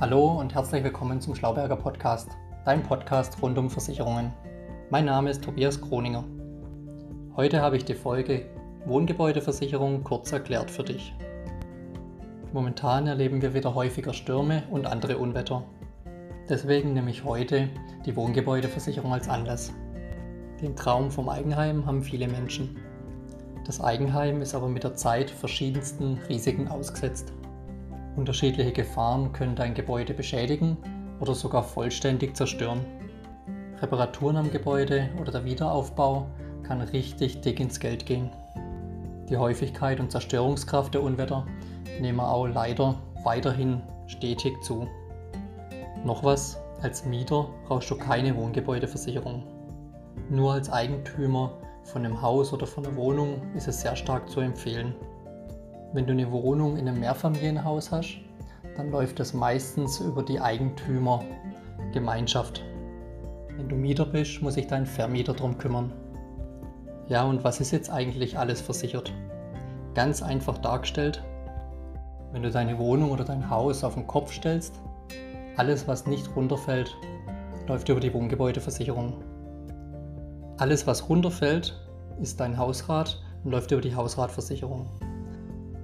Hallo und herzlich willkommen zum Schlauberger Podcast, dein Podcast rund um Versicherungen. Mein Name ist Tobias Kroninger. Heute habe ich die Folge Wohngebäudeversicherung kurz erklärt für dich. Momentan erleben wir wieder häufiger Stürme und andere Unwetter. Deswegen nehme ich heute die Wohngebäudeversicherung als Anlass. Den Traum vom Eigenheim haben viele Menschen. Das Eigenheim ist aber mit der Zeit verschiedensten Risiken ausgesetzt. Unterschiedliche Gefahren können dein Gebäude beschädigen oder sogar vollständig zerstören. Reparaturen am Gebäude oder der Wiederaufbau kann richtig dick ins Geld gehen. Die Häufigkeit und Zerstörungskraft der Unwetter nehmen auch leider weiterhin stetig zu. Noch was, als Mieter brauchst du keine Wohngebäudeversicherung. Nur als Eigentümer von einem Haus oder von einer Wohnung ist es sehr stark zu empfehlen. Wenn du eine Wohnung in einem Mehrfamilienhaus hast, dann läuft das meistens über die Eigentümergemeinschaft. Wenn du Mieter bist, muss sich dein Vermieter darum kümmern. Ja, und was ist jetzt eigentlich alles versichert? Ganz einfach dargestellt, wenn du deine Wohnung oder dein Haus auf den Kopf stellst, alles, was nicht runterfällt, läuft über die Wohngebäudeversicherung. Alles, was runterfällt, ist dein Hausrat und läuft über die Hausratversicherung.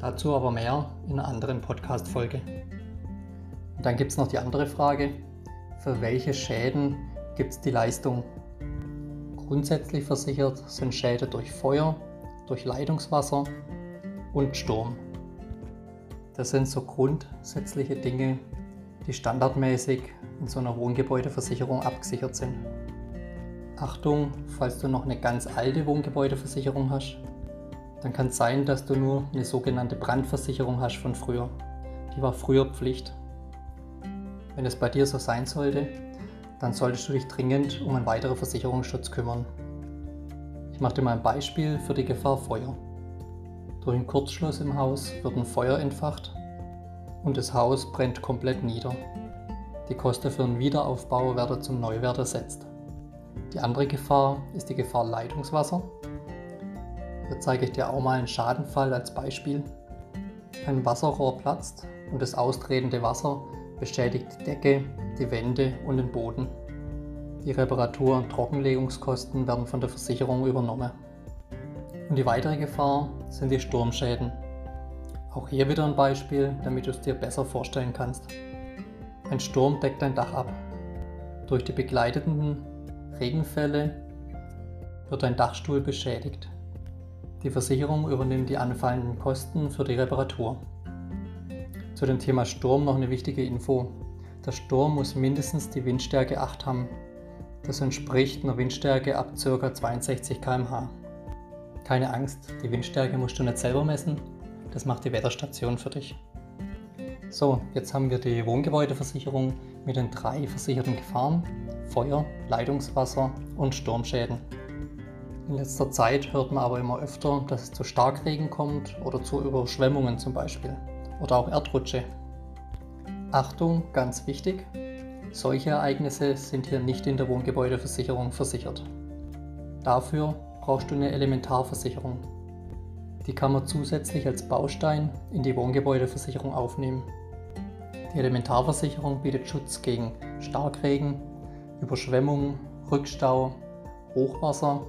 Dazu aber mehr in einer anderen Podcast-Folge. Und dann gibt es noch die andere Frage: Für welche Schäden gibt es die Leistung? Grundsätzlich versichert sind Schäden durch Feuer, durch Leitungswasser und Sturm. Das sind so grundsätzliche Dinge, die standardmäßig in so einer Wohngebäudeversicherung abgesichert sind. Achtung, falls du noch eine ganz alte Wohngebäudeversicherung hast, dann kann es sein, dass du nur eine sogenannte Brandversicherung hast von früher. Die war früher Pflicht. Wenn es bei dir so sein sollte, dann solltest du dich dringend um einen weiteren Versicherungsschutz kümmern. Ich mache dir mal ein Beispiel für die Gefahr Feuer. Durch einen Kurzschluss im Haus wird ein Feuer entfacht und das Haus brennt komplett nieder. Die Kosten für einen Wiederaufbau werden zum Neuwert ersetzt. Die andere Gefahr ist die Gefahr Leitungswasser. Hier zeige ich dir auch mal einen Schadenfall als Beispiel. Ein Wasserrohr platzt und das austretende Wasser beschädigt die Decke, die Wände und den Boden. Die Reparatur- und Trockenlegungskosten werden von der Versicherung übernommen. Und die weitere Gefahr sind die Sturmschäden. Auch hier wieder ein Beispiel, damit du es dir besser vorstellen kannst. Ein Sturm deckt dein Dach ab. Durch die begleitenden Regenfälle wird dein Dachstuhl beschädigt. Die Versicherung übernimmt die anfallenden Kosten für die Reparatur. Zu dem Thema Sturm noch eine wichtige Info. Der Sturm muss mindestens die Windstärke 8 haben. Das entspricht einer Windstärke ab ca. 62 km/h. Keine Angst, die Windstärke musst du nicht selber messen, das macht die Wetterstation für dich. So, jetzt haben wir die Wohngebäudeversicherung mit den drei versicherten Gefahren: Feuer, Leitungswasser und Sturmschäden. In letzter Zeit hört man aber immer öfter, dass es zu Starkregen kommt oder zu Überschwemmungen zum Beispiel oder auch Erdrutsche. Achtung, ganz wichtig, solche Ereignisse sind hier nicht in der Wohngebäudeversicherung versichert. Dafür brauchst du eine Elementarversicherung. Die kann man zusätzlich als Baustein in die Wohngebäudeversicherung aufnehmen. Die Elementarversicherung bietet Schutz gegen Starkregen, Überschwemmung, Rückstau, Hochwasser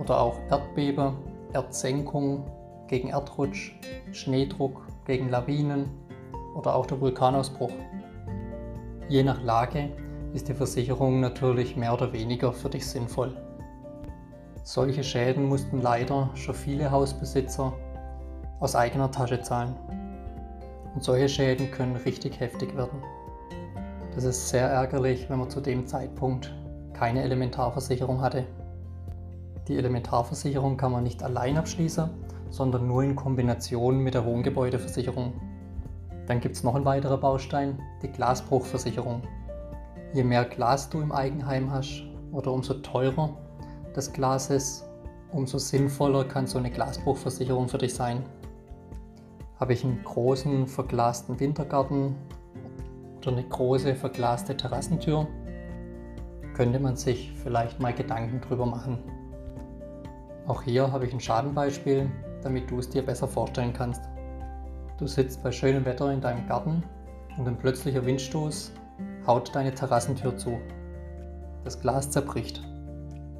oder auch Erdbeben, Erdsenkung, gegen Erdrutsch, Schneedruck, gegen Lawinen oder auch der Vulkanausbruch. Je nach Lage ist die Versicherung natürlich mehr oder weniger für dich sinnvoll. Solche Schäden mussten leider schon viele Hausbesitzer aus eigener Tasche zahlen. Und solche Schäden können richtig heftig werden. Das ist sehr ärgerlich, wenn man zu dem Zeitpunkt keine Elementarversicherung hatte. Die Elementarversicherung kann man nicht allein abschließen, sondern nur in Kombination mit der Wohngebäudeversicherung. Dann gibt es noch einen weiteren Baustein, die Glasbruchversicherung. Je mehr Glas du im Eigenheim hast oder umso teurer des Glases, umso sinnvoller kann so eine Glasbruchversicherung für dich sein. Habe ich einen großen verglasten Wintergarten oder eine große verglaste Terrassentür, könnte man sich vielleicht mal Gedanken drüber machen. Auch hier habe ich ein Schadenbeispiel, damit du es dir besser vorstellen kannst. Du sitzt bei schönem Wetter in deinem Garten und ein plötzlicher Windstoß haut deine Terrassentür zu. Das Glas zerbricht.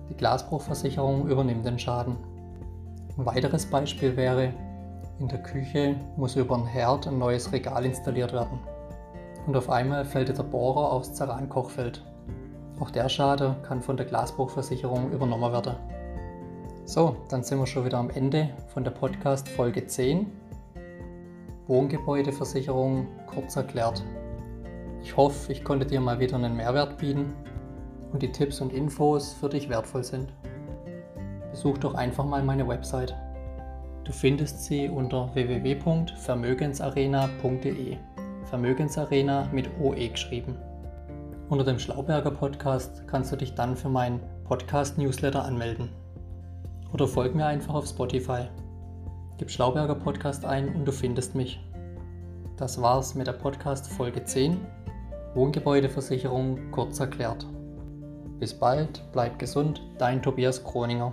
Die Glasbruchversicherung übernimmt den Schaden. Ein weiteres Beispiel wäre, in der Küche muss über den Herd ein neues Regal installiert werden. Und auf einmal fällt der Bohrer aufs Ceran-Kochfeld. Auch der Schaden kann von der Glasbruchversicherung übernommen werden. So, dann sind wir schon wieder am Ende von der Podcast Folge 10. Wohngebäudeversicherung kurz erklärt. Ich hoffe, ich konnte dir mal wieder einen Mehrwert bieten und die Tipps und Infos für dich wertvoll sind. Besuch doch einfach mal meine Website. Du findest sie unter www.vermögensarena.de. Vermögensarena mit OE geschrieben. Unter dem Schlauberger Podcast kannst du dich dann für meinen Podcast-Newsletter anmelden. Oder folg mir einfach auf Spotify. Gib Schlauberger Podcast ein und du findest mich. Das war's mit der Podcast Folge 10. Wohngebäudeversicherung kurz erklärt. Bis bald, bleib gesund, dein Tobias Kroninger.